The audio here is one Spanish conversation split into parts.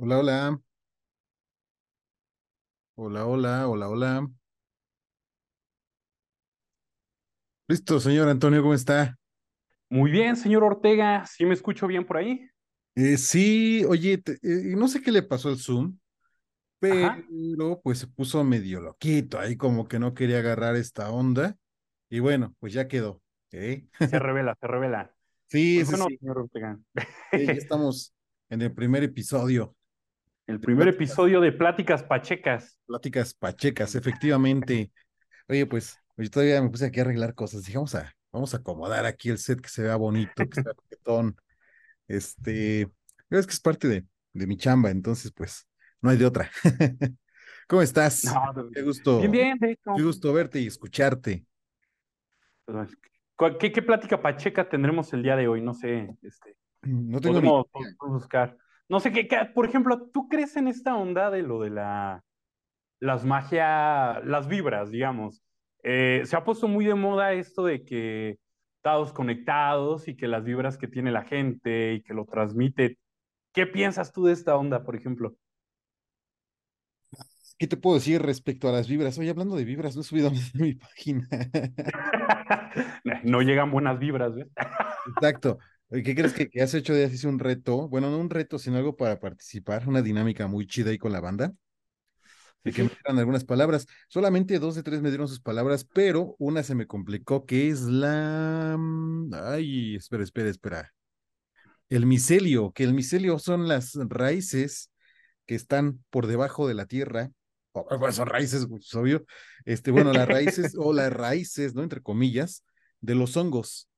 Hola, hola, hola, hola, hola, hola. Listo, señor Antonio, ¿cómo está? Muy bien, señor Ortega, ¿sí me escucho bien por ahí? Eh, sí, oye, te- eh, no sé qué le pasó al Zoom, Ajá, pero pues se puso medio loquito, ahí como que no quería agarrar esta onda. Y bueno, pues ya quedó. ¿eh? se revela, se revela. Sí, Pues sí, bueno, sí, señor Ortega, eh, ya estamos en el primer episodio el primer Pláticas, episodio de Pláticas Pachecas. Pláticas Pachecas, efectivamente. Oye, pues, yo todavía me puse aquí a arreglar cosas. Dije, vamos a, vamos a acomodar aquí el set que se vea bonito, que se vea coquetón. Este, es que es parte de, de mi chamba, entonces pues no hay de otra. ¿Cómo No, estás? Qué bien, gusto, bien, de qué hecho. gusto verte y escucharte. ¿Cuál- ¿Qué, qué plática pacheca tendremos el día de hoy? No sé, este, No tengo ni podemos idea. buscar. No sé qué, qué- por ejemplo, ¿tú crees en esta onda de lo de la, las magia, las vibras, digamos? Eh, se ha puesto muy de moda esto de que estados conectados y que las vibras que tiene la gente y que lo transmite ¿Qué piensas tú de esta onda, por ejemplo? ¿Qué te puedo decir respecto a las vibras? Oye, hablando de vibras, no he subido de mi página. No llegan buenas vibras, ¿ves? Exacto. ¿Qué crees que, que has hecho de hice un reto? Bueno, no un reto, sino algo para participar, una dinámica muy chida ahí con la banda. De que me dieran algunas palabras. Solamente dos de tres me dieron sus palabras, pero una se me complicó, que es la... mm, Ay, espera, espera, espera. El micelio, que el micelio son las raíces que están por debajo de la tierra. O, bueno, son raíces, pues, obvio. Este, bueno, las raíces, o las raíces, ¿no? Entre comillas, de los hongos.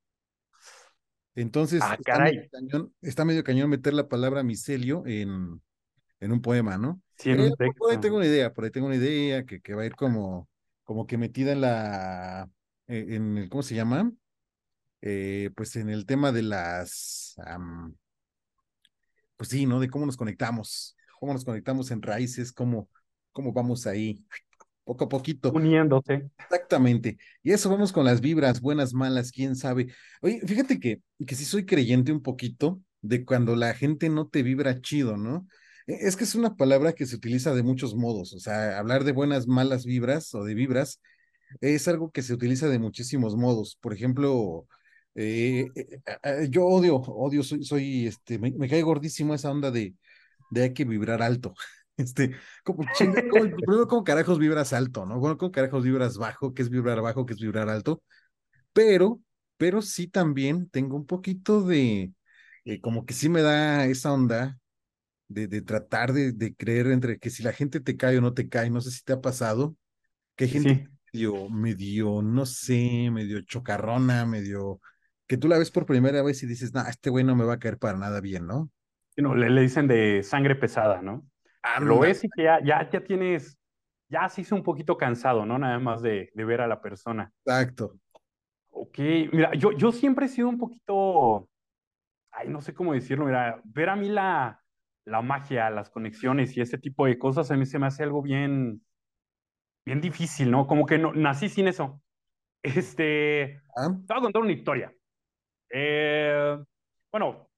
Entonces, Ah, está medio cañón, está medio cañón meter la palabra micelio en, en un poema, ¿no? Sí, en Eh, un por por ahí texto. tengo una idea, por ahí tengo una idea que, que va a ir como, como que metida en la, eh, en el, ¿cómo se llama? Eh, pues en el tema de las, pues sí, ¿no? De cómo nos conectamos, cómo nos conectamos en raíces, cómo, cómo vamos ahí, poco a poquito. Uniéndose. Exactamente. Y eso vamos con las vibras, buenas, malas, quién sabe. Oye, fíjate que, que sí soy creyente un poquito de cuando la gente no te vibra chido, ¿no? E- Es que es una palabra que se utiliza de muchos modos, o sea, hablar de buenas, malas vibras o de vibras es algo que se utiliza de muchísimos modos. Por ejemplo, eh, eh, yo odio, odio, soy, soy, este, me, me cae gordísimo esa onda de, de hay que vibrar alto. Este, como chinga, como, primero, ¿cómo carajos vibras alto, no? Bueno, ¿cómo carajos vibras bajo? ¿Qué es vibrar bajo? ¿Qué es vibrar alto? Pero, pero sí también tengo un poquito de, eh, como que sí me da esa onda de, de tratar de, de creer entre que si la gente te cae o no te cae, no sé si te ha pasado, que hay gente sí. medio, medio, no sé, medio chocarrona, medio, que tú la ves por primera vez y dices, nah, este güey no me va a caer para nada bien, ¿no? Sí, no, le, le dicen de sangre pesada, ¿no? Que lo ves y que ya, ya, ya tienes, ya se hizo un poquito cansado, ¿no? Nada más de, de ver a la persona. exacto. Ok, mira, yo, yo siempre he sido un poquito, ay, no sé cómo decirlo, mira, ver a mí la, la magia, las conexiones y ese tipo de cosas, a mí se me hace algo bien, bien difícil, ¿no? Como que no, nací sin eso. Este, Ah, te voy a contar una historia. Eh, bueno,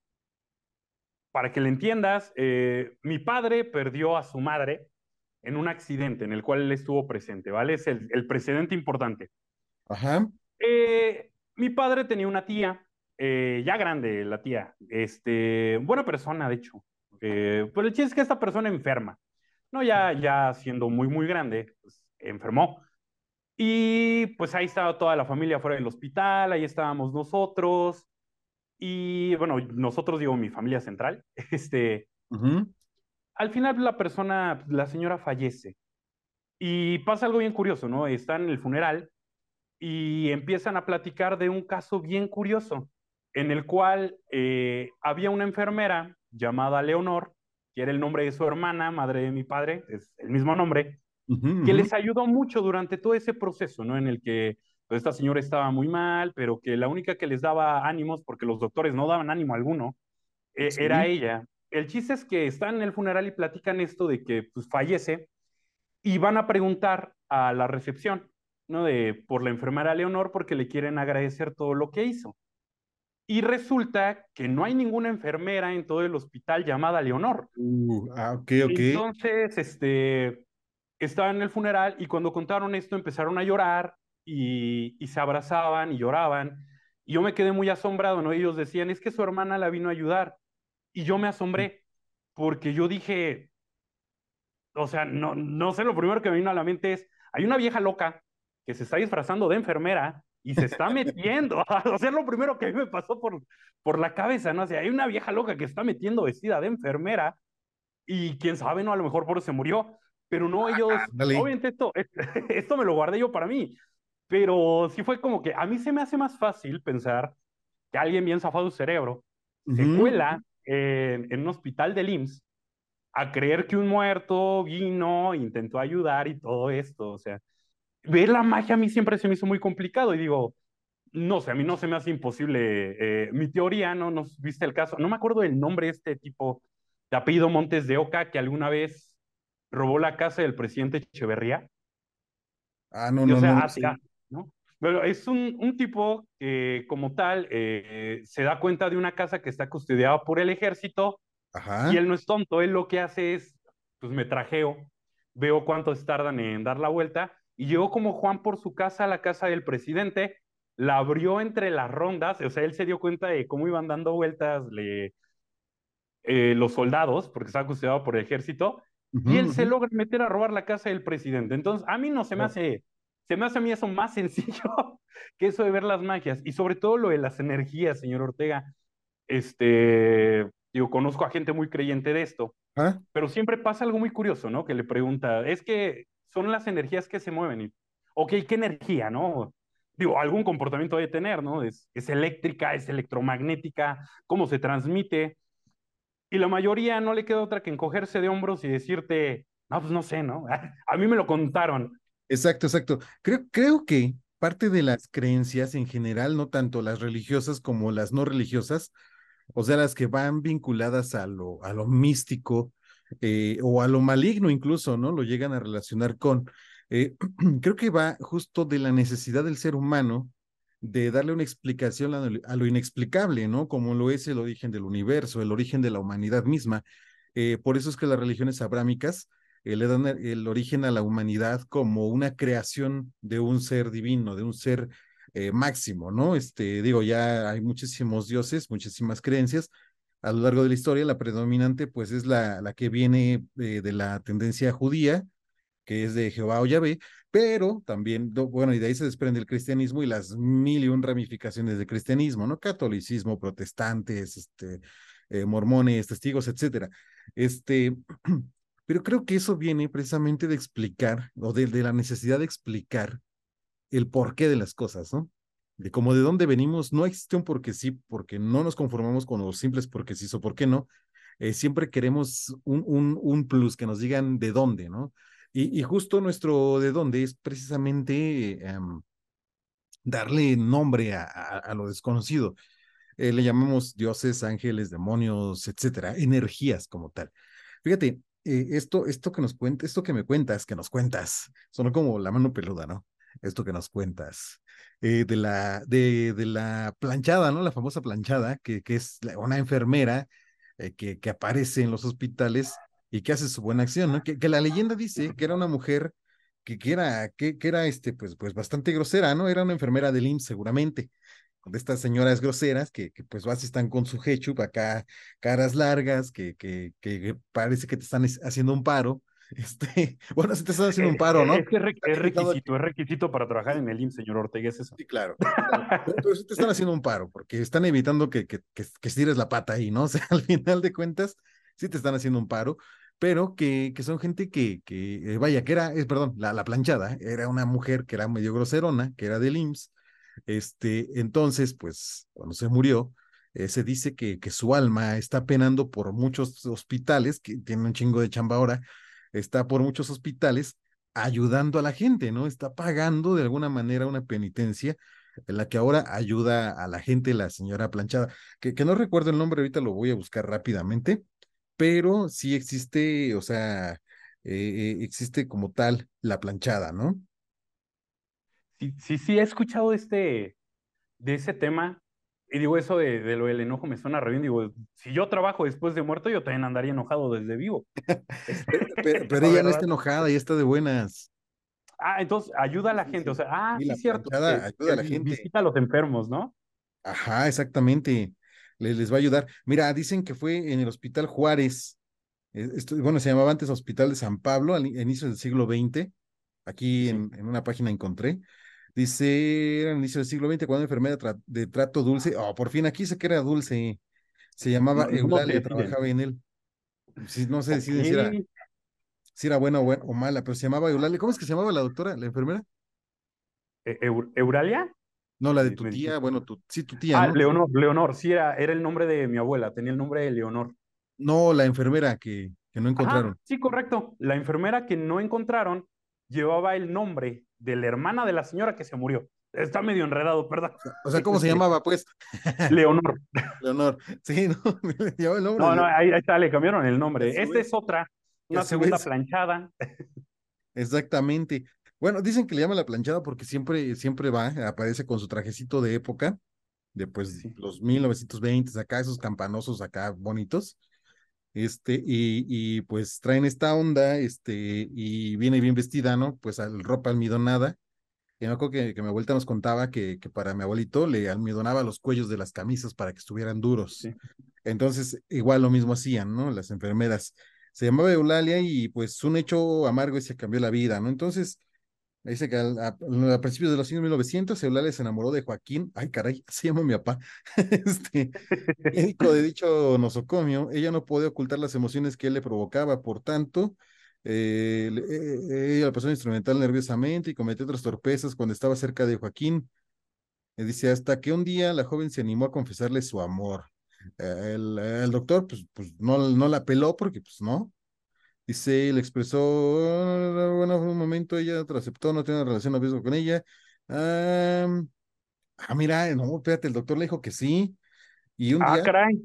para que le entiendas, eh, mi padre perdió a su madre en un accidente en el cual él estuvo presente, ¿vale? Es el, el precedente importante. Ajá, Eh, mi padre tenía una tía, eh, ya grande la tía, este, buena persona, de hecho. Pero el chiste es que esta persona enferma, ¿no? Ya, ya siendo muy, muy grande, pues, enfermó. Y pues ahí estaba toda la familia fuera del hospital, ahí estábamos nosotros. Y bueno, nosotros digo mi familia central. Este, al final la persona, la señora fallece. Y pasa algo bien curioso, ¿no? Está en el funeral y empiezan a platicar de un caso bien curioso, en el cual eh, había una enfermera llamada Leonor, que era el nombre de su hermana, madre de mi padre, es el mismo nombre, que les ayudó mucho durante todo ese proceso, ¿no? En el que pues, esta señora estaba muy mal, pero que la única que les daba ánimos, porque los doctores no daban ánimo alguno, eh, era ella. El chiste es que están en el funeral y platican esto de que pues, fallece y van a preguntar a la recepción, ¿no? De por la enfermera Leonor porque le quieren agradecer todo lo que hizo. Y resulta que no hay ninguna enfermera en todo el hospital llamada Leonor. Uh, ah, ok, ok. Entonces, este, estaba en el funeral y cuando contaron esto empezaron a llorar y, y se abrazaban y lloraban. Y yo me quedé muy asombrado, ¿no? Ellos decían, es que su hermana la vino a ayudar. Y yo me asombré porque yo dije, o sea, no, no sé, lo primero que me vino a la mente es, hay una vieja loca que se está disfrazando de enfermera y se está metiendo. o sea, lo primero que a mí me pasó por, por la cabeza, ¿no? O sea, hay una vieja loca que está metiendo vestida de enfermera y quién sabe, ¿no? A lo mejor por eso se murió. Pero no, ellos, obviamente esto, esto me lo guardé yo para mí. Pero sí fue como que a mí se me hace más fácil pensar que alguien bien zafado su cerebro se cuela en, en un hospital del IMSS a creer que un muerto vino, intentó ayudar y todo esto. O sea, ver la magia a mí siempre se me hizo muy complicado y digo, no sé, a mí no se me hace imposible. Eh, mi teoría, ¿no? ¿Nos viste el caso? No me acuerdo del nombre de este tipo de apellido Montes de Oca que alguna vez robó la casa del presidente Echeverría. Ah, no, no, no, no. Pero es un, un tipo que como tal eh, se da cuenta de una casa que está custodiada por el ejército y él no es tonto, él lo que hace es, pues me trajeo, veo cuántos tardan en dar la vuelta y llegó como Juan por su casa a la casa del presidente, la abrió entre las rondas, o sea, él se dio cuenta de cómo iban dando vueltas le, eh, los soldados, porque estaba custodiado por el ejército, y él se logra meter a robar la casa del presidente. Entonces, a mí no se me hace, se me hace a mí eso más sencillo que eso de ver las magias, y sobre todo lo de las energías, señor Ortega. Este, Digo, conozco a gente muy creyente de esto, ¿Ah? pero siempre pasa algo muy curioso, ¿no? Que le pregunta, es que son las energías que se mueven. Y, ok, ¿qué energía, no? Digo, algún comportamiento debe tener, ¿no? Es, es eléctrica, es electromagnética, cómo se transmite. Y la mayoría no le queda otra que encogerse de hombros y decirte, no, pues no sé, ¿no? A mí me lo contaron. Exacto, exacto. Creo, creo que parte de las creencias en general, no tanto las religiosas como las no religiosas, o sea, las que van vinculadas a lo, a lo místico eh, o a lo maligno incluso, ¿no? Lo llegan a relacionar con. Eh, creo que va justo de la necesidad del ser humano de darle una explicación a, lo inexplicable, ¿no? Como lo es el origen del universo, el origen de la humanidad misma. Eh, por eso es que las religiones abrámicas le dan el origen a la humanidad como una creación de un ser divino, de un ser eh, máximo, ¿no? Este, digo, ya hay muchísimos dioses, muchísimas creencias. A lo largo de la historia, la predominante, pues, es la, la que viene eh, de la tendencia judía, que es de Jehová o Yahvé, pero también, bueno, y de ahí se desprende el cristianismo y las mil y un ramificaciones del cristianismo, ¿no? Catolicismo, protestantes, este, eh, mormones, testigos, etcétera. Este, pero creo que eso viene precisamente de explicar, o de, la necesidad de explicar el porqué de las cosas, ¿no? De cómo de dónde venimos, no existe un porque sí, porque no nos conformamos con los simples porque sí o por qué no. Eh, siempre queremos un, un, un, plus que nos digan de dónde, ¿no? Y, justo nuestro de dónde es precisamente um, darle nombre a, a, a, lo desconocido. Eh, le llamamos dioses, ángeles, demonios, etcétera, energías como tal. Fíjate, eh, esto, esto que nos cuenta, esto que me cuentas, que nos cuentas, sonó como la mano peluda, ¿no? esto que nos cuentas, eh, de, la, de, la planchada, ¿no? La famosa planchada, que, que es una enfermera eh, que, que, aparece en los hospitales y que hace su buena acción, ¿no? Que, que la leyenda dice que era una mujer que, que era, que, que, era este, pues, pues bastante grosera, ¿no? Era una enfermera del IMSS seguramente, de estas señoras groseras que, que pues vas están con su hechup acá, caras largas, que, que, que parece que te están haciendo un paro, este, bueno, si te están haciendo un paro, ¿no? Es, que es, requisito, es requisito para trabajar en el IMSS, señor Ortega, es eso. Sí, claro. Pero, sí te están haciendo un paro, porque están evitando que, que, que, que estires la pata ahí, ¿no? O sea, al final de cuentas, sí te están haciendo un paro, pero que, que son gente que, que eh, vaya, que era, es, perdón, la, la planchada, era una mujer que era medio groserona, que era del IMSS, este, entonces, pues, cuando se murió, eh, se dice que, que su alma está penando por muchos hospitales, que tienen un chingo de chamba ahora, está por muchos hospitales ayudando a la gente, ¿no? Está pagando de alguna manera una penitencia en la que ahora ayuda a la gente la señora Planchada, que, que no recuerdo el nombre, ahorita lo voy a buscar rápidamente, pero sí existe, o sea, eh, existe como tal la planchada, ¿no? Sí, sí, sí, he escuchado este, de ese tema. y digo, eso de, de, lo del enojo me suena re bien. Digo, si yo trabajo después de muerto, yo también andaría enojado desde vivo. pero, pero ella no está enojada, ella está de buenas. Ah, entonces ayuda a la gente. O sea, ah, sí, es cierto. ayuda a la gente. Visita a los enfermos, ¿no? Ajá, exactamente. Les, les va a ayudar. Mira, dicen que fue en el Hospital Juárez. Esto, bueno, se llamaba antes Hospital de San Pablo, al inicio del siglo XX. Aquí en, en, una página encontré. Dice, era el inicio del siglo XX, cuando una enfermera de trato dulce. Oh, por fin, aquí se que era dulce. Se llamaba Eulalia, trabajaba en él. Si, no sé si era, si era buena o, buena o, mala, pero se llamaba Eulalia. ¿Cómo es que se llamaba la doctora, la enfermera? ¿E ¿Euralia? No, la de tu tía, bueno, tu, sí, tu tía. Ah, ¿no? Leonor, Leonor, sí, era, era el nombre de mi abuela, tenía el nombre de Leonor. No, la enfermera que, que no encontraron. Ajá, sí, correcto. La enfermera que no encontraron llevaba el nombre de la hermana de la señora que se murió. Está medio enredado, perdón. O sea, ¿cómo se llamaba, pues? Leonor. Leonor. Sí, no, llevaba el nombre. No, no, ahí, ahí, está, le cambiaron el nombre. Esta es otra, una segunda planchada. Exactamente. Bueno, dicen que le llama la planchada porque siempre, siempre va, aparece con su trajecito de época, de pues sí. los 1920 acá, esos campanosos acá bonitos. Este, y, y pues traen esta onda, este, y viene bien vestida, ¿no? Pues al ropa almidonada. Y me acuerdo que, que mi abuelita nos contaba que, que, para mi abuelito le almidonaba los cuellos de las camisas para que estuvieran duros. Sí. Entonces, igual lo mismo hacían, ¿no? Las enfermeras. Se llamaba Eulalia y pues un hecho amargo y se cambió la vida, ¿no? Entonces, Dice que a, a, a, principios de los años 1900 Eulalia se enamoró de Joaquín, ay caray, se llama mi papá, este, médico de dicho nosocomio, ella no podía ocultar las emociones que él le provocaba, por tanto, eh, eh, ella la pasó instrumental nerviosamente y cometió otras torpezas cuando estaba cerca de Joaquín. Eh, dice, hasta que un día la joven se animó a confesarle su amor. El, el doctor, pues, pues no, no la peló porque, pues no, Dice, le expresó, bueno, fue un momento, ella aceptó, no tiene una relación noviazgo con ella. ah, mira, no, espérate, el doctor le dijo que sí. Y un ah, día. caray.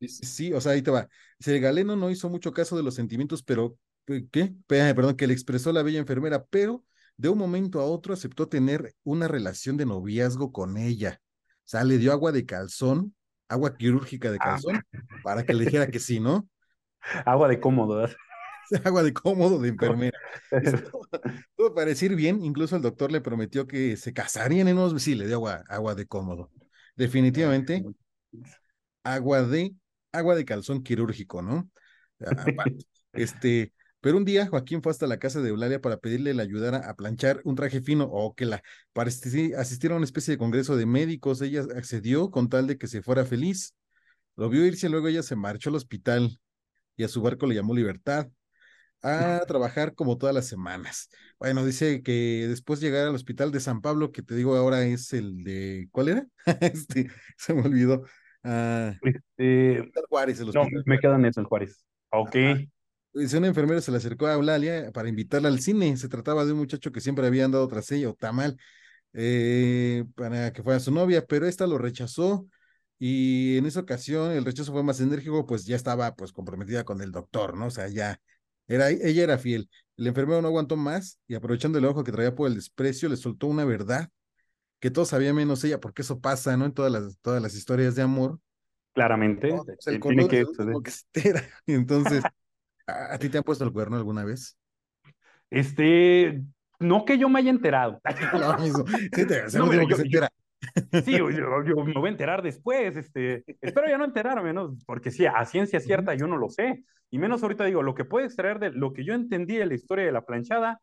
Sí, o sea, ahí te va. Dice, galeno no hizo mucho caso de los sentimientos, pero, ¿qué? Perdón, que le expresó la bella enfermera, pero de un momento a otro aceptó tener una relación de noviazgo con ella. O sea, le dio agua de calzón, agua quirúrgica de calzón, ah. para que le dijera que sí, ¿no? Agua de cómodo. ¿verdad? agua de cómodo de enfermera. Todo para decir bien, incluso el doctor le prometió que se casarían en unos... Sí, le dio agua, agua de cómodo. Definitivamente, agua de, agua de calzón quirúrgico, ¿no? Aparte, este, pero un día Joaquín fue hasta la casa de Eulalia para pedirle le ayudara a planchar un traje fino o que la para asistir a una especie de congreso de médicos. Ella accedió con tal de que se fuera feliz. Lo vio irse, luego ella se marchó al hospital y a su barco le llamó Libertad a trabajar como todas las semanas. Bueno, dice que después llegar al hospital de San Pablo, que te digo ahora es el de, ¿cuál era? este, se me olvidó. Uh, este, Juárez, el no, me quedan eso en Juárez. Ok. Dice, una enfermera se le acercó a Eulalia para invitarla al cine. Se trataba de un muchacho que siempre había andado tras ella, o Tamal, eh, para que fuera su novia, pero esta lo rechazó. Y en esa ocasión el rechazo fue más enérgico, pues ya estaba pues comprometida con el doctor, ¿no? O sea, ya, era, ella era fiel. El enfermero no aguantó más y aprovechando el ojo que traía por el desprecio, le soltó una verdad que todos sabían menos ella, porque eso pasa, ¿no? En todas las, todas las historias de amor. Claramente. No, pues el tiene que, que Entonces, ¿a, ¿a ti te han puesto el cuerno alguna vez? Este, no que yo me haya enterado. Lo mismo. Sí, te, no, yo, que se entera. Sí, yo, yo, me voy a enterar después, este, espero ya no enterarme, ¿no? Porque sí, a ciencia cierta yo no lo sé, y menos ahorita digo, lo que puede extraer de lo que yo entendí de la historia de la planchada,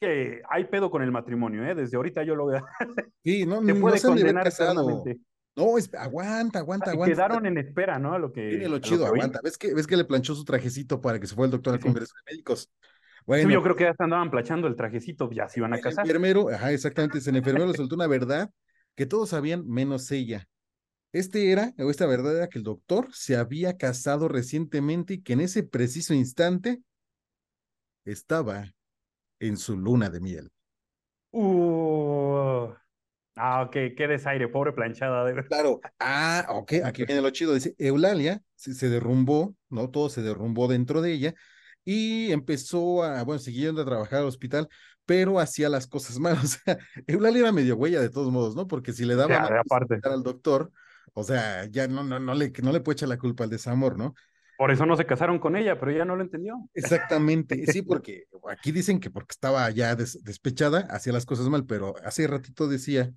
que hay pedo con el matrimonio, ¿eh? Desde ahorita yo lo veo. Sí, no, Te puede no condenar. No, es, aguanta, aguanta, aguanta. Quedaron en espera, ¿no? A lo que. Tiene lo chido, lo aguanta. ¿Ves que, ¿Ves que le planchó su trajecito para que se fuera el doctor al. Congreso de Médicos? Bueno, sí, yo creo que ya se andaban planchando el trajecito, ya se iban a el casar. enfermero, ajá, exactamente, el enfermero le soltó una verdad que todos sabían menos ella. Este era, o esta verdad era que el doctor se había casado recientemente y que en ese preciso instante estaba en su luna de miel. Uh, ah, ok, qué desaire, pobre planchada. De... Claro, ah, ok, aquí viene lo chido. Dice, Eulalia se, se derrumbó, ¿no? Todo se derrumbó dentro de ella y empezó a, bueno, siguiendo a trabajar al hospital, pero hacía las cosas mal. O sea, Eulalia era medio huella de todos modos, ¿no? Porque si le daba ya, aparte. al doctor, O sea, ya no, no, no, le, no le puede echar la culpa al desamor, ¿no? Por eso no se casaron con ella, pero ella no lo entendió. Exactamente, sí, porque aquí dicen que porque estaba ya despechada, hacía las cosas mal, pero hace ratito decía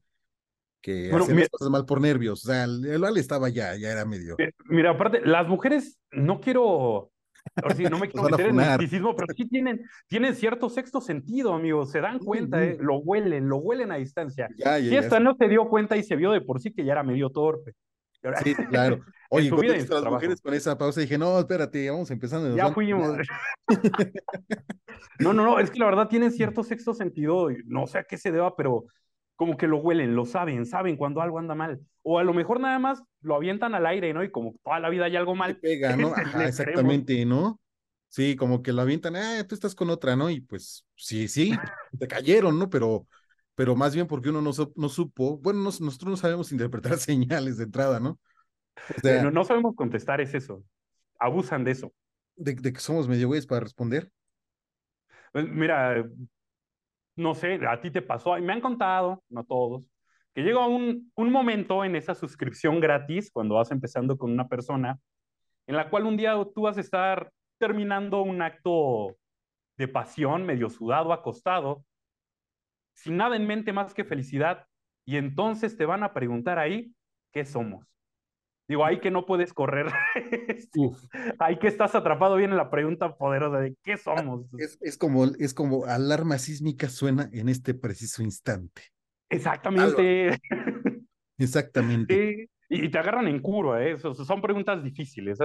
que hacía las cosas mal por nervios, o sea, el, el estaba ya, ya era medio. Mira, aparte, las mujeres, no quiero Ahora sí, no me quiero meter en misticismo, pero sí tienen, tienen cierto sexto sentido, amigo. Se dan cuenta, ¿eh? lo huelen, lo huelen a distancia. si esta no se dio cuenta y se vio de por sí que ya era medio torpe. Sí, claro. Oye, las mujeres con esa pausa dije, no, espérate, vamos empezando. Ya fuimos. no, no, no, es que la verdad tienen cierto sexto sentido, no sé a qué se deba, pero como que lo huelen, lo saben, saben cuando algo anda mal. O a lo mejor nada más lo avientan al aire, ¿no? Y como toda la vida hay algo mal. pega, ¿no? Ajá, exactamente, ¿no? Sí, como que lo avientan, ah, tú estás con otra, ¿no? Y pues sí, sí, te cayeron, ¿no? Pero, pero más bien porque uno no, no supo, bueno, nosotros no sabemos interpretar señales de entrada, ¿no? O sea, no, no, sabemos contestar, es eso. Abusan de eso. De, de que somos medio güeyes para responder. Pues, mira, no sé, a ti te pasó, y me han contado, no todos, que llega un, un momento en esa suscripción gratis, cuando vas empezando con una persona, en la cual un día tú vas a estar terminando un acto de pasión, medio sudado, acostado, sin nada en mente más que felicidad, y entonces te van a preguntar ahí, ¿qué somos? Digo, ahí que no puedes correr. ahí que estás atrapado bien en la pregunta poderosa de qué somos. Es, como, es como alarma sísmica suena en este preciso instante. Exactamente. Exactamente. y te agarran en curva, ¿eh? son preguntas difíciles.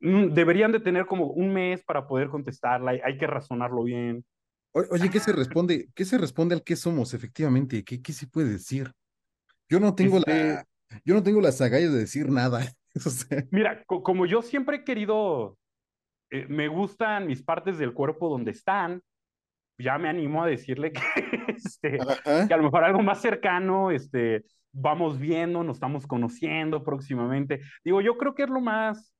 Mm, deberían de tener como un mes para poder contestarla, hay, que razonarlo bien. oye, ¿qué se responde? ¿Qué se responde al qué somos, efectivamente? ¿Qué, qué se puede decir? Yo no tengo la este yo no tengo las agallas de decir nada. Mira, como yo siempre he querido, eh, me gustan mis partes del cuerpo donde están, ya me animo a decirle que, este, que a lo mejor algo más cercano, este, vamos viendo, nos estamos conociendo próximamente. Digo, yo creo que es lo más,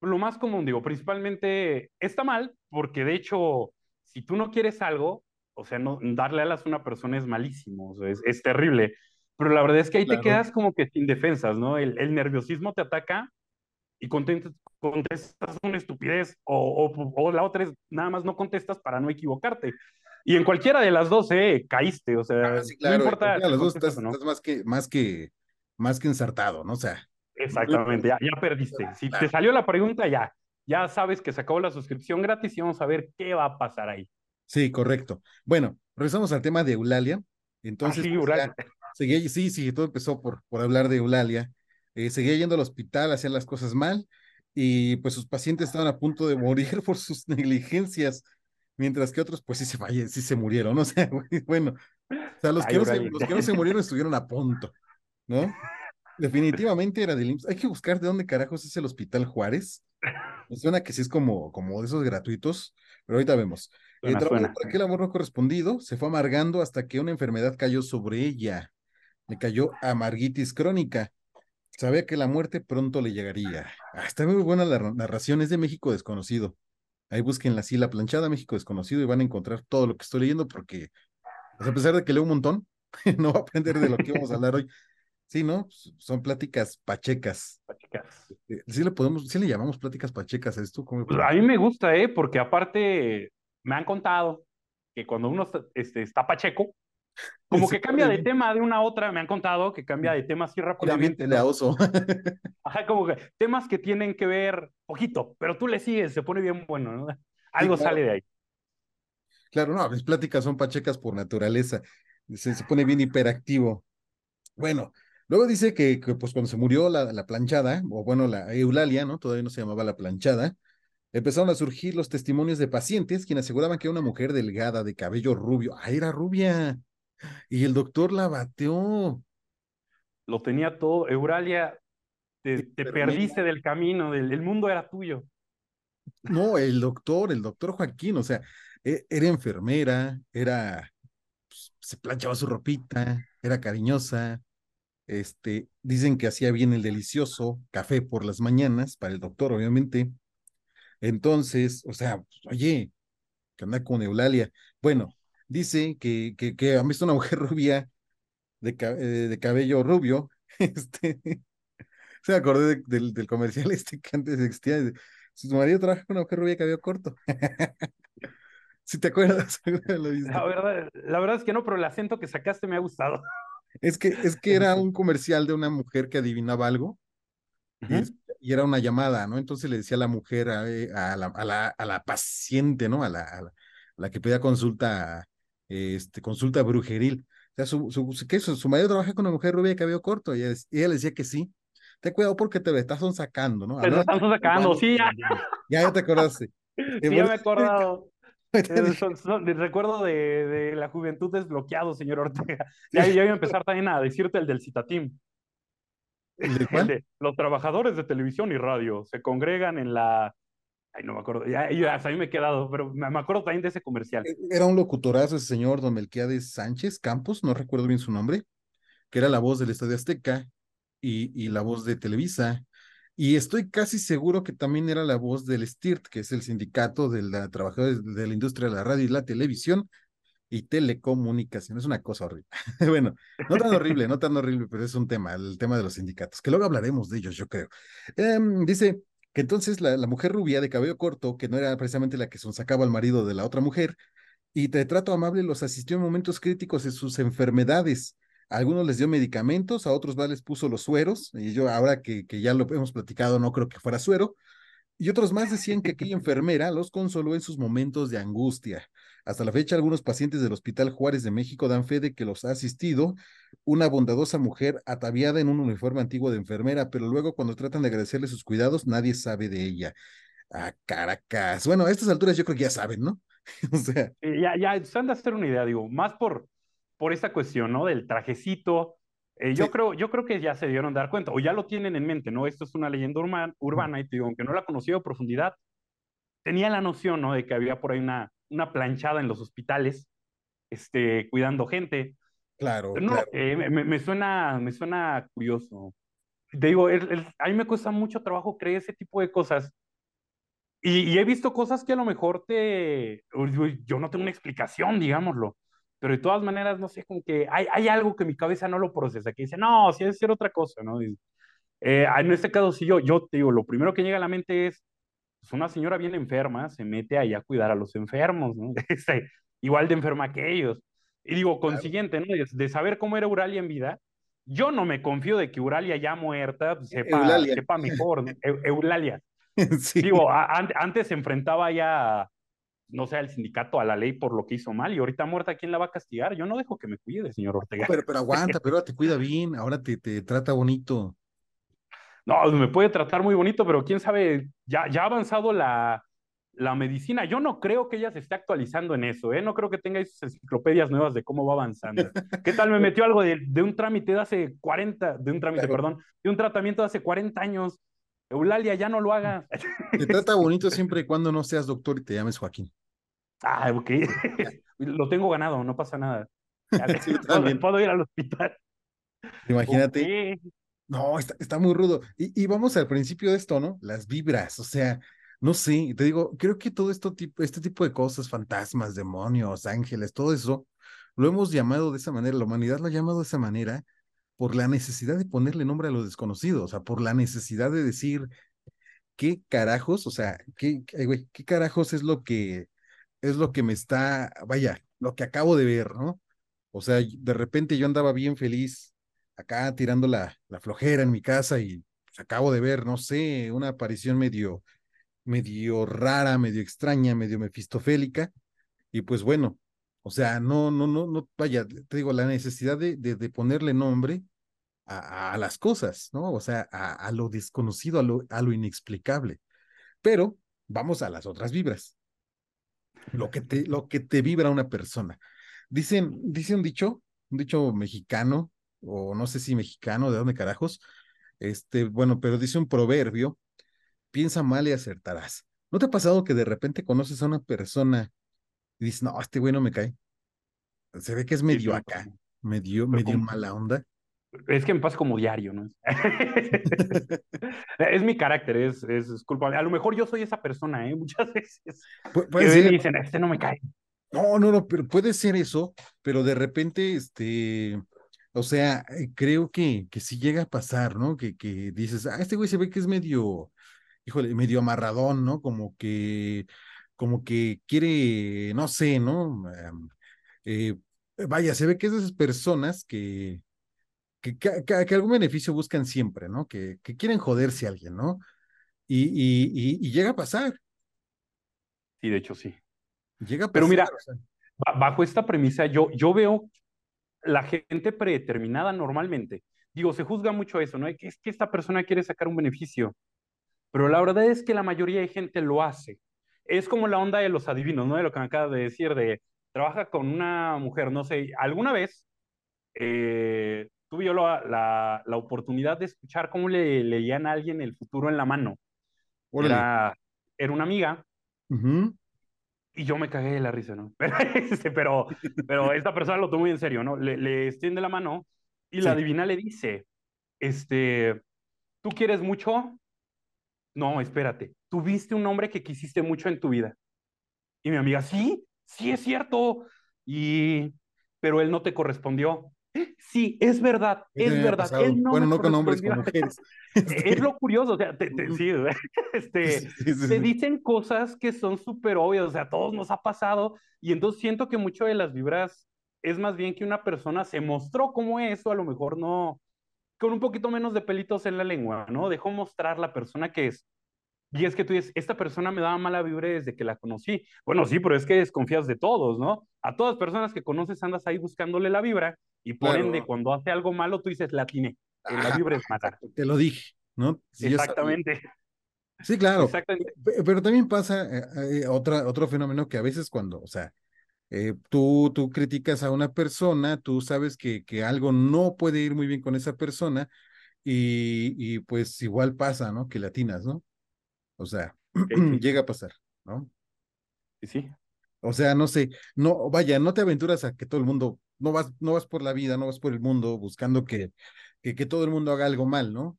lo más común, digo, principalmente está mal, porque de hecho, si tú no quieres algo, o sea, no, darle alas a una persona es malísimo, es, es terrible. Pero la verdad es que ahí te quedas como que sin defensas, ¿no? El, el nerviosismo te ataca y contestas, contestas una estupidez o, o, la otra es nada más no contestas para no equivocarte. Y en cualquiera de las dos, eh, caíste, o sea, ah, sí, claro, no importa. las dos estás, ¿no? estás, más, que, más, que, más que ensartado, ¿no? O sea. Exactamente, ya, ya perdiste. Si te salió la pregunta, ya, ya sabes que se acabó la suscripción gratis y vamos a ver qué va a pasar ahí. Sí, correcto. Bueno, regresamos al tema de Eulalia. Entonces, ah, sí, Eulalia seguía, sí, sí, todo empezó por, por hablar de Eulalia. Eh, seguía yendo al hospital, hacía las cosas mal y pues sus pacientes estaban a punto de morir por sus negligencias, mientras que otros pues sí se, sí se murieron, o sea, bueno, o sea, los, que no se, los que no se murieron estuvieron a punto, ¿no? Definitivamente era del IMSS. Hay que buscar de dónde carajos es el Hospital Juárez. Me suena que sí es como, como de esos gratuitos, pero ahorita vemos. Suena, eh, por aquel amor no correspondido, se fue amargando hasta que una enfermedad cayó sobre ella le cayó amarguitis crónica. Sabía que la muerte pronto le llegaría. Ah, está muy buena la narración, es de México desconocido. Ahí busquen la planchada México desconocido y van a encontrar todo lo que estoy leyendo porque, pues, a pesar de que leo un montón, no va a aprender de lo que vamos a hablar hoy. Sí, ¿no? Son pláticas pachecas. Pachecas. Eh, sí le podemos, sí le llamamos pláticas pachecas a esto. Pues a mí me gusta, ¿eh? Porque aparte me han contado que cuando uno está, este, está pacheco, como que cambia de tema de una a otra, me han contado que cambia de tema así rápidamente. Le oso. Ajá, como que temas que tienen que ver poquito, pero tú le sigues, se pone bien bueno, ¿no? Algo sale de ahí. Claro, no, mis pláticas son pachecas por naturaleza. Se, se pone bien hiperactivo. Bueno, luego dice que, pues cuando se murió la, la, planchada, o bueno, la Eulalia, ¿no? Todavía no se llamaba la planchada, empezaron a surgir los testimonios de pacientes quienes aseguraban que una mujer delgada de cabello rubio, ah, era rubia, y el doctor la bateó. Lo tenía todo. Euralia, te, perdiste del camino, el, mundo era tuyo. No, el doctor, el doctor Joaquín, o sea, e, era enfermera, era, pues, se planchaba su ropita, era cariñosa, este, dicen que hacía bien el delicioso café por las mañanas, para el doctor, obviamente. Entonces, o sea, oye, que anda con Eulalia. Bueno, dice que, que, que ha visto una mujer rubia de, eh, de cabello rubio Este, se me acordé del, del comercial este que antes existía. Su marido trabaja con una mujer rubia cabello corto. Si te acuerdas, lo. La verdad, la verdad es que no, pero el acento que sacaste me ha gustado. Es que, es que era un comercial de una mujer que adivinaba algo y, era una llamada, ¿no? Entonces le decía a la mujer, a, eh, a la, a la, a la paciente, ¿no? A la, a la, a la que pedía consulta, este, consulta brujeril. O sea, su, su, ¿qué? Su, su marido trabaja con una mujer rubia de cabello corto y ella, y ella le decía que sí. Ten cuidado porque te estás sacando, ¿no? Te lo están sacando, sí, que ya. Ya, ya te acordaste. Sí, ya me he acordado. Eh, recuerdo de, de la juventud desbloqueado, señor Ortega. Ya, ya iba a empezar también a decirte el del de los trabajadores de televisión y radio se congregan en la. Ay, no me acuerdo. Ya, ya hasta ahí me he quedado, pero me, me acuerdo también de ese comercial. E, Era un locutorazo ese señor, don Melquiades Sánchez Campos, no recuerdo bien su nombre, que era la voz del Estadio Azteca y, y la voz de Televisa. Y estoy casi seguro que también era la voz del STIRT, que es el sindicato de la trabajadores de la industria de la radio y la televisión y telecomunicación. Es una cosa horrible. Bueno, no tan horrible, no tan horrible, pero es un tema, el tema de los sindicatos, que luego hablaremos de ellos, yo creo. Em, dice que entonces la, mujer rubia de cabello corto, que no era precisamente la que sonsacaba al marido de la otra mujer, y de trato amable los asistió en momentos críticos de sus enfermedades. A algunos les dio medicamentos, a otros más les puso los sueros, y yo ahora que, que ya lo hemos platicado, no creo que fuera suero, y otros más decían que aquella enfermera los consoló en sus momentos de angustia. Hasta la fecha, algunos pacientes del Hospital Juárez de México dan fe de que los ha asistido una bondadosa mujer ataviada en un uniforme antiguo de enfermera, pero luego cuando tratan de agradecerle sus cuidados, nadie sabe de ella. Ah, Caracas. Bueno, a estas alturas yo creo que ya saben, ¿no? o sea, Eh, ya, ya se han de hacer una idea, digo, más por, por esta cuestión, ¿no? Del trajecito. Eh, yo, creo, yo creo que ya se dieron dar cuenta, o ya lo tienen en mente, ¿no? Esto es una leyenda urma- urbana, y te digo, aunque no la conocía a profundidad, tenía la noción, ¿no? De que había por ahí una, una planchada en los hospitales, este, cuidando gente. Claro, No, claro. eh, me, me- suena, me suena curioso. Te digo, el- el- a mí me cuesta mucho trabajo creer ese tipo de cosas. Y, y he visto cosas que a lo mejor te... Yo no tengo una explicación, digámoslo. Pero de todas maneras, no sé, como que hay, hay algo que mi cabeza no lo procesa, que dice, no, sí debe ser otra cosa, ¿no? Y, eh, en este caso, sí, yo, yo te digo, lo primero que llega a la mente es, pues una señora bien enferma se mete ahí a cuidar a los enfermos, ¿no? Este, igual de enferma que ellos. Y digo, consiguiente, ¿no? De, de saber cómo era Euralia en vida, yo no me confío de que Euralia ya muerta pues, sepa, Eulalia. sepa mejor. Eu- Eulalia. sí. Digo, a- an- antes se enfrentaba ya, no sé, al sindicato, a la ley por lo que hizo mal, y ahorita muerta, ¿quién la va a castigar? Yo no dejo que me cuide, señor Ortega. Pero, pero aguanta, pero ahora te cuida bien, ahora te, te trata bonito. No, me puede tratar muy bonito, pero quién sabe, ya, ya ha avanzado la, la medicina. Yo no creo que ella se esté actualizando en eso, ¿eh? No creo que tenga esas enciclopedias nuevas de cómo va avanzando. ¿Qué tal me metió algo de, de un trámite de hace 40, de un trámite, Claro. perdón, de un tratamiento de hace 40 años? Eulalia, ya no lo hagas. Te trata bonito siempre y cuando no seas doctor y te llames Joaquín. Ah, ok. Lo tengo ganado, no pasa nada. Sí, puedo, ir al hospital. Imagínate. No, está, está muy rudo. Y, y vamos al principio de esto, ¿no? Las vibras, o sea, no sé, te digo, creo que todo esto este tipo de cosas, fantasmas, demonios, ángeles, todo eso, lo hemos llamado de esa manera, la humanidad lo ha llamado de esa manera por la necesidad de ponerle nombre a lo desconocido, o sea, por la necesidad de decir, ¿qué carajos? O sea, ¿qué, qué carajos es lo que es lo que me está, vaya, lo que acabo de ver, ¿no? O sea, de repente yo andaba bien feliz acá tirando la, la flojera en mi casa y pues, acabo de ver, no sé, una aparición medio, medio rara, medio extraña, medio mefistofélica. Y pues bueno, o sea, no, no, no, no, vaya, te digo, la necesidad de, de, ponerle nombre a, a, las cosas, ¿no? O sea, a, a lo desconocido, a lo, a lo inexplicable. Pero vamos a las otras vibras. Lo que te, lo que te vibra una persona. Dicen, dice un dicho, un dicho mexicano, o no sé si mexicano, de dónde carajos, este, bueno, pero dice un proverbio, piensa mal y acertarás. ¿No te ha pasado que de repente conoces a una persona y dices, no, este güey no me cae? Se ve que es medio sí, acá, medio, medio como- mala onda. Es que me pasa como diario, ¿no? es mi carácter, es, es, es culpable. A lo mejor yo soy esa persona, ¿eh? Muchas veces. Pu- Que puede ser, dicen, este no me cae. no, no, no, pero puede ser eso, pero de repente, este, O sea, eh, creo que, que sí llega a pasar, ¿no? Que, que dices, ah, este güey se ve que es medio, híjole, medio amarradón, ¿no? Como que, como que quiere, no sé, ¿no? Em, eh, vaya, se ve que esas personas que, que, que, que algún beneficio buscan siempre, ¿no? Que, que quieren joderse a alguien, ¿no? Y, y, y, y llega a pasar. Sí, de hecho sí. Llega a pasar. Pero mira, o sea, bajo esta premisa, yo, yo veo la gente predeterminada normalmente. Digo, se juzga mucho eso, ¿no? Es que esta persona quiere sacar un beneficio, pero la verdad es que la mayoría de gente lo hace. Es como la onda de los adivinos, ¿no? De lo que me acabas de decir, de trabaja con una mujer, no sé, alguna vez eh, tuve yo la, la, la, oportunidad de escuchar cómo le leían a alguien el futuro en la mano. Era, era una amiga uh -huh. y yo me cagué de la risa, ¿no? pero, pero esta persona lo tomó muy en serio, ¿no? Le, le extiende la mano y sí. la divina le dice, este, ¿tú quieres mucho? No, espérate, tuviste un hombre que quisiste mucho en tu vida. Y mi amiga, sí, sí es cierto. Y, pero él no te correspondió. Sí, es verdad, es verdad. Él no bueno, no con hombres, con mujeres. es lo curioso, o sea, te, te, sí, este, sí, sí, te dicen cosas que son súper obvias, o sea, a todos nos ha pasado, y entonces siento que mucho de las vibras es más bien que una persona se mostró como eso, a lo mejor no, con un poquito menos de pelitos en la lengua, ¿no? Dejó mostrar la persona que es. Y es que tú dices, esta persona me daba mala vibra desde que la conocí. Bueno, sí, pero es que desconfías de todos, ¿no? A todas personas que conoces andas ahí buscándole la vibra y por claro. ende, cuando hace algo malo, tú dices, la tiene. La vibra es matar. Te lo dije, ¿no? Si Exactamente. Sí, claro. Exactamente. Pero también pasa eh, eh, otra, otro fenómeno que a veces cuando, o sea, eh, tú, tú criticas a una persona, tú sabes que, que algo no puede ir muy bien con esa persona y, y pues igual pasa, ¿no? Que latinas, ¿no? O sea, okay. llega a pasar, ¿no? Sí, sí. O sea, no sé, no, vaya, no te aventuras a que todo el mundo, no vas, no vas por la vida, no vas por el mundo buscando que, que, que todo el mundo haga algo mal, ¿no?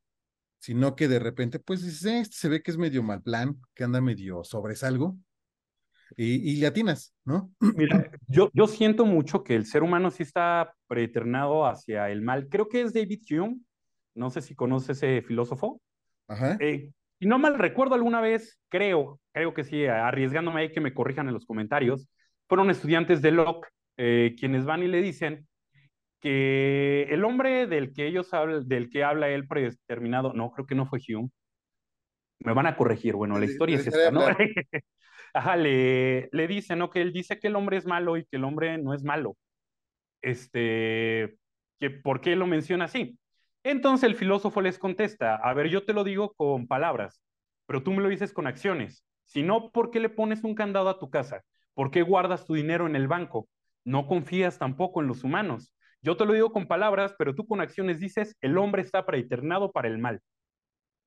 Sino que de repente, pues eh, este se ve que es medio mal plan, que anda medio sobresalgo, y, y latinas, ¿no? Mira, yo, yo siento mucho que el ser humano sí está preeternado hacia el mal. Creo que es David Hume, no sé si conoce ese filósofo. Ajá. Eh, si no mal recuerdo alguna vez, creo, creo que sí, arriesgándome ahí que me corrijan en los comentarios, fueron estudiantes de Locke eh, quienes van y le dicen que el hombre del que ellos hablan, del que habla él predeterminado, no, creo que no fue Hume. Me van a corregir, bueno, la historia es esta, ¿no? Ajá, le, le dice, ¿no? Que él dice que el hombre es malo y que el hombre no es malo. Este, que ¿por qué lo menciona así? Entonces el filósofo les contesta, a ver, yo te lo digo con palabras, pero tú me lo dices con acciones. Si no, ¿por qué le pones un candado a tu casa? ¿Por qué guardas tu dinero en el banco? No confías tampoco en los humanos. Yo te lo digo con palabras, pero tú con acciones dices, el hombre está preeternado para el mal.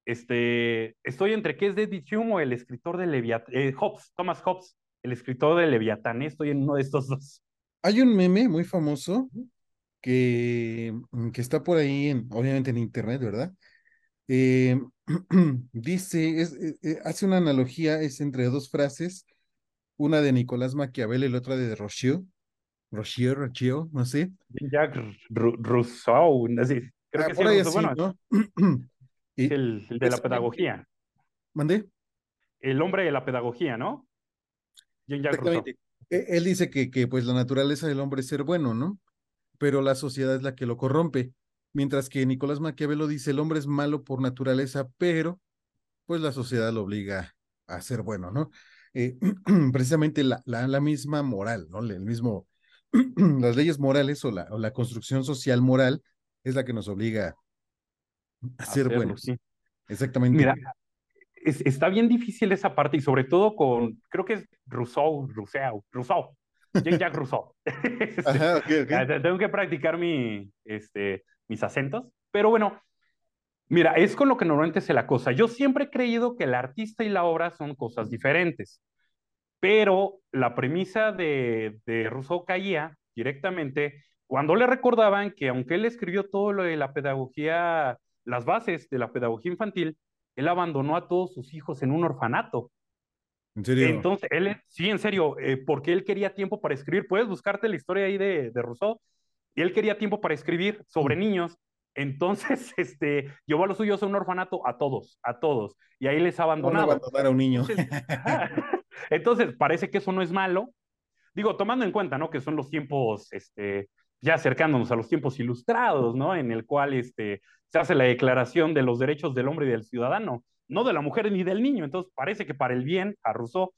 Este, estoy entre qué es David Hume o el escritor de Leviatán, eh, Hobbes, Thomas Hobbes, el escritor de Leviatán. Estoy en uno de estos dos. Hay un meme muy famoso que, que está por ahí, en, obviamente en internet, ¿verdad? Eh, dice, es, eh, hace una analogía, es entre dos frases, una de Nicolás Maquiavel y la otra de Rothschild, Rothschild, Rothschild, no sé. Jacques Rousseau, así, creo ah, que por sí, ahí Rousseau, así, bueno, ¿no? el, el, de la pedagogía. ¿Mandé? El hombre de la pedagogía, ¿no? Rousseau. Él dice que, que pues la naturaleza del hombre es ser bueno, ¿no? pero la sociedad es la que lo corrompe. Mientras que Nicolás Maquiavelo dice, el hombre es malo por naturaleza, pero pues la sociedad lo obliga a ser bueno, ¿no? Eh, precisamente la, la, la, misma moral, ¿no? El mismo, las leyes morales o la, o la, construcción social moral es la que nos obliga a ser Hacerlo, buenos. Sí. Exactamente. Mira, es, está bien difícil esa parte y sobre todo con, creo que es Rousseau, Rousseau, Rousseau, Jean-Jacques Rousseau. Ajá, okay, okay. Tengo que practicar mi, este, mis acentos, pero bueno, mira, es con lo que normalmente se la cosa. Yo siempre he creído que el artista y la obra son cosas diferentes, pero la premisa de, de Rousseau caía directamente cuando le recordaban que aunque él escribió todo lo de la pedagogía, las bases de la pedagogía infantil, él abandonó a todos sus hijos en un orfanato. ¿En serio? Entonces, él, sí, en serio, eh, porque él quería tiempo para escribir. Puedes buscarte la historia ahí de, de Rousseau. y él quería tiempo para escribir sobre mm. niños. Entonces, este, llevó a los suyos a un orfanato, a todos, a todos, y ahí les abandonado. No abandonar a un niño. Entonces, parece que eso no es malo. Digo, tomando en cuenta, ¿no? Que son los tiempos, este, ya acercándonos a los tiempos ilustrados, ¿no? En el cual, este, se hace la declaración de los derechos del hombre y del ciudadano, no de la mujer ni del niño. Entonces, parece que para el bien a Rousseau,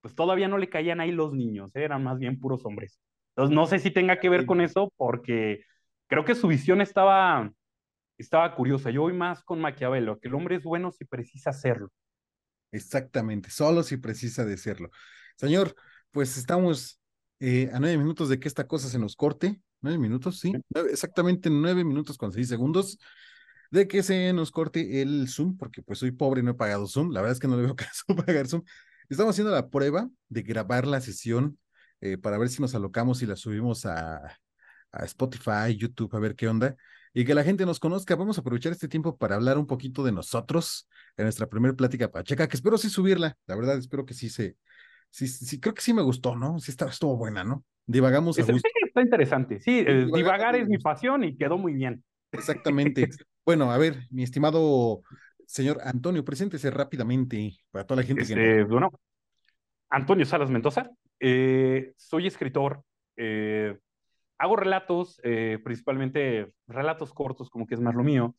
pues todavía no le caían ahí los niños, ¿eh? eran más bien puros hombres. Entonces, no sé si tenga que ver con eso, porque creo que su visión estaba, estaba curiosa. Yo voy más con Maquiavelo, que el hombre es bueno si precisa serlo. Exactamente, solo si precisa de serlo. Señor, pues estamos eh, a nueve minutos de que esta cosa se nos corte. Nueve minutos, sí. exactamente nueve minutos con seis segundos de que se nos corte el Zoom, porque pues soy pobre y no he pagado Zoom. La verdad es que no le veo caso pagar Zoom. Estamos haciendo la prueba de grabar la sesión eh, para ver si nos alocamos y la subimos a, a, Spotify, YouTube, a ver qué onda. Y que la gente nos conozca. Vamos a aprovechar este tiempo para hablar un poquito de nosotros en nuestra primera plática pacheca, que espero sí subirla. La verdad, espero que sí se. Sí, sí, creo que sí me gustó, ¿no? Sí, está, estuvo buena, ¿no? Divagamos. Sí, está interesante. Sí, eh, divagar es mi pasión y quedó muy bien. Exactamente. bueno, a ver, mi estimado señor Antonio, preséntese rápidamente para toda la gente que. Este, bueno, Antonio Salas Mendoza, eh, soy escritor, eh, hago relatos, eh, principalmente relatos cortos, como que es más lo mío.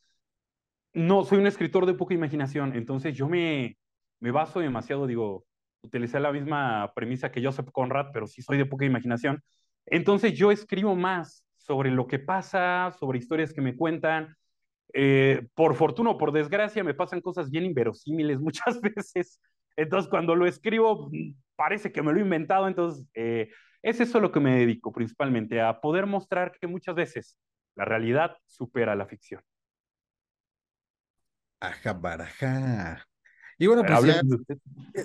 No, soy un escritor de poca imaginación, entonces yo me, me baso demasiado, digo, utilicé la misma premisa que Joseph Conrad, pero sí soy de poca imaginación. Entonces yo escribo más sobre lo que pasa, sobre historias que me cuentan. por fortuna o por desgracia me pasan cosas bien inverosímiles muchas veces. Entonces, cuando lo escribo, parece que me lo he inventado. Entonces, eh, es eso lo que me dedico principalmente, a poder mostrar que muchas veces la realidad supera la ficción. Ajá, baraja. Y bueno, pues ya,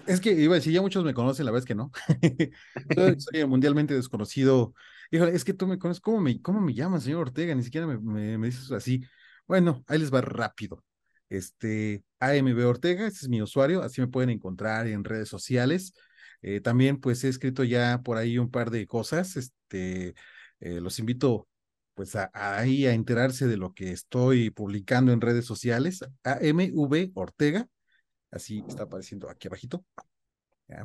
es que iba a decir, ya muchos me conocen, la verdad es que no. soy, mundialmente desconocido. Híjole, es que tú me conoces, ¿cómo me, cómo me llamas, señor Ortega? Ni siquiera me, me dices así. Bueno, ahí les va rápido este, AMB Ortega, este es mi usuario, así me pueden encontrar en redes sociales. Eh, también pues he escrito ya por ahí un par de cosas, este, eh, los invito pues a, ahí a enterarse de lo que estoy publicando en redes sociales, AMV Ortega, así está apareciendo aquí abajito,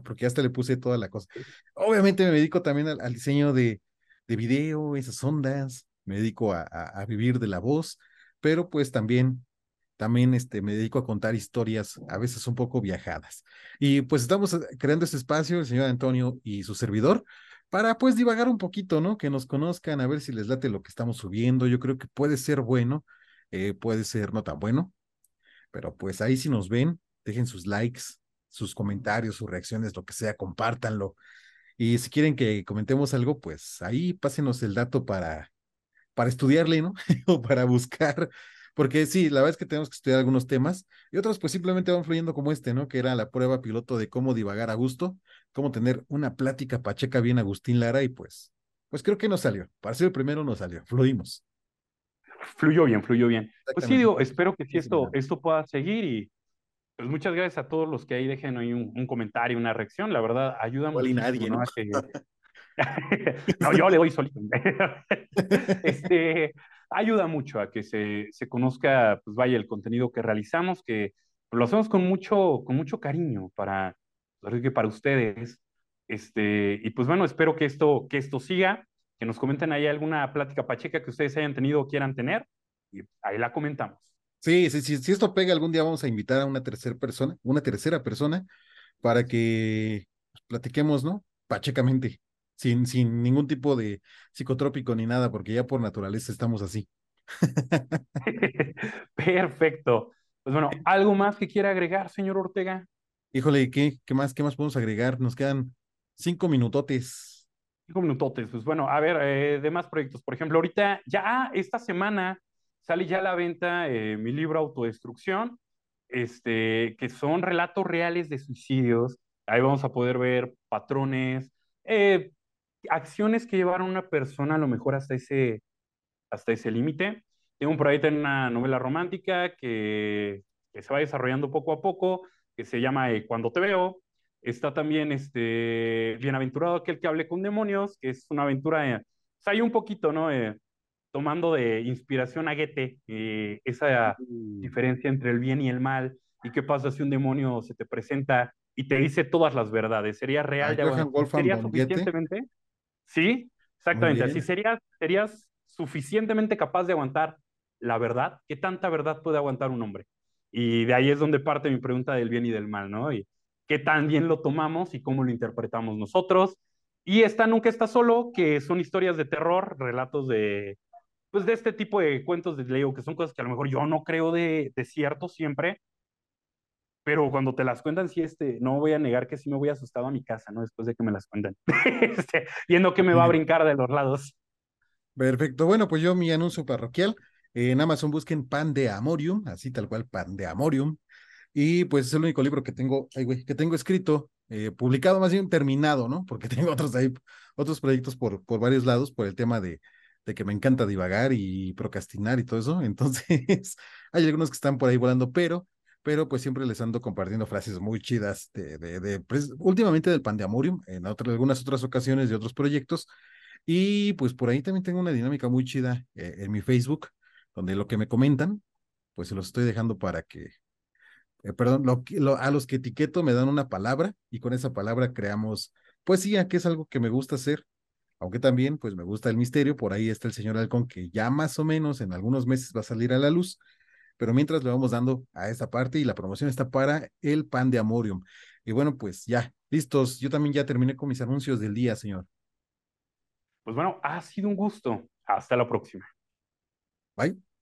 porque hasta le puse toda la cosa. Obviamente me dedico también al, diseño de, de, video, esas ondas, me dedico a, a vivir de la voz, pero pues también también este, me dedico a contar historias a veces un poco viajadas. Y pues estamos eh, creando este espacio, el señor Antonio y su servidor, para pues divagar un poquito, ¿no? Que nos conozcan, a ver si les late lo que estamos subiendo. Yo creo que puede ser bueno, eh, puede ser no tan bueno, pero pues ahí si nos ven, dejen sus likes, sus comentarios, sus reacciones, lo que sea, compártanlo. Y si quieren que comentemos algo, pues ahí pásenos el dato para, para estudiarle, ¿no? o para buscar porque sí, la verdad es que tenemos que estudiar algunos temas y otros pues simplemente van fluyendo como este, ¿no? Que era la prueba piloto de cómo divagar a gusto, cómo tener una plática pacheca bien Agustín Lara y pues, pues creo que nos salió. Para ser el primero nos salió, fluimos. Fluyó bien, fluyó bien. Pues sí, digo, espero que sí esto, esto pueda seguir y pues muchas gracias a todos los que ahí dejen ahí un, comentario, una reacción. La verdad, ayuda mucho. nadie, ¿no? no, yo le doy solito. este, ayuda mucho a que se, se, conozca, pues vaya, el contenido que realizamos, que lo hacemos con mucho, con mucho cariño para, que para ustedes. Este, y pues bueno, espero que esto, que esto siga, que nos comenten ahí alguna plática pacheca que ustedes hayan tenido o quieran tener, y ahí la comentamos. Sí, sí, sí, si esto pega algún día vamos a invitar a una tercera persona, una tercera persona, para que platiquemos, ¿no? Pachecamente sin, sin ningún tipo de psicotrópico ni nada, porque ya por naturaleza estamos así. Perfecto. Pues bueno, ¿algo más que quiera agregar, señor Ortega? Híjole, ¿qué, qué más, qué más podemos agregar? Nos quedan cinco minutotes. Cinco minutotes. Pues bueno, a ver, eh, de más proyectos. Por ejemplo, ahorita, ya esta semana sale ya a la venta eh, mi libro Autodestrucción, este, que son relatos reales de suicidios. Ahí vamos a poder ver patrones, eh, acciones que llevaron a una persona a lo mejor hasta ese, hasta ese límite. Tengo por ahí una novela romántica que, que, se va desarrollando poco a poco, que se llama eh, Cuando te veo. Está también este, Bienaventurado aquel que hable con demonios, que es una aventura, eh, hay un poquito, ¿no? Eh, tomando de inspiración a Goethe, eh, esa Mm. diferencia entre el bien y el mal, y qué pasa si un demonio se te presenta y te dice todas las verdades. ¿Sería real de aguantar? Wolfgang ¿Sería von Goethe. suficientemente? Sí, exactamente. Así serías, serías suficientemente capaz de aguantar la verdad. ¿Qué tanta verdad puede aguantar un hombre? Y de ahí es donde parte mi pregunta del bien y del mal, ¿no? Y qué tan bien lo tomamos y cómo lo interpretamos nosotros. Y esta Nunca está solo, que son historias de terror, relatos de, pues de este tipo de cuentos de Leo, que son cosas que a lo mejor yo no creo de, de cierto siempre, pero cuando te las cuentan, sí, este, no voy a negar que sí me voy asustado a mi casa, ¿no? Después de que me las cuentan. Este, viendo que me va a brincar de los lados. Perfecto. Bueno, pues yo mi anuncio parroquial. eh, en Amazon busquen Pan de Amorium, así tal cual, Pan de Amorium. Y pues es el único libro que tengo, ay, güey, que tengo escrito, eh, publicado, más bien terminado, ¿no? Porque tengo otros ahí, otros proyectos por, por varios lados, por el tema de, de que me encanta divagar y procrastinar y todo eso. Entonces, hay algunos que están por ahí volando, pero, pero pues siempre les ando compartiendo frases muy chidas de, de, pues, últimamente del Pan de Amorium, en otra- algunas otras ocasiones de otros proyectos. Y pues por ahí también tengo una dinámica muy chida eh, en mi Facebook, donde lo que me comentan, pues se los estoy dejando para que, eh, perdón, a los que etiqueto me dan una palabra y con esa palabra creamos poesía, que es algo que me gusta hacer, aunque también pues me gusta el misterio, por ahí está el señor Halcón que ya más o menos en algunos meses va a salir a la luz, pero mientras le vamos dando a esta parte y la promoción está para el pan de Amorium. Y bueno, pues ya, listos, yo también ya terminé con mis anuncios del día, señor. Pues bueno, ha sido un gusto. Hasta la próxima. Bye.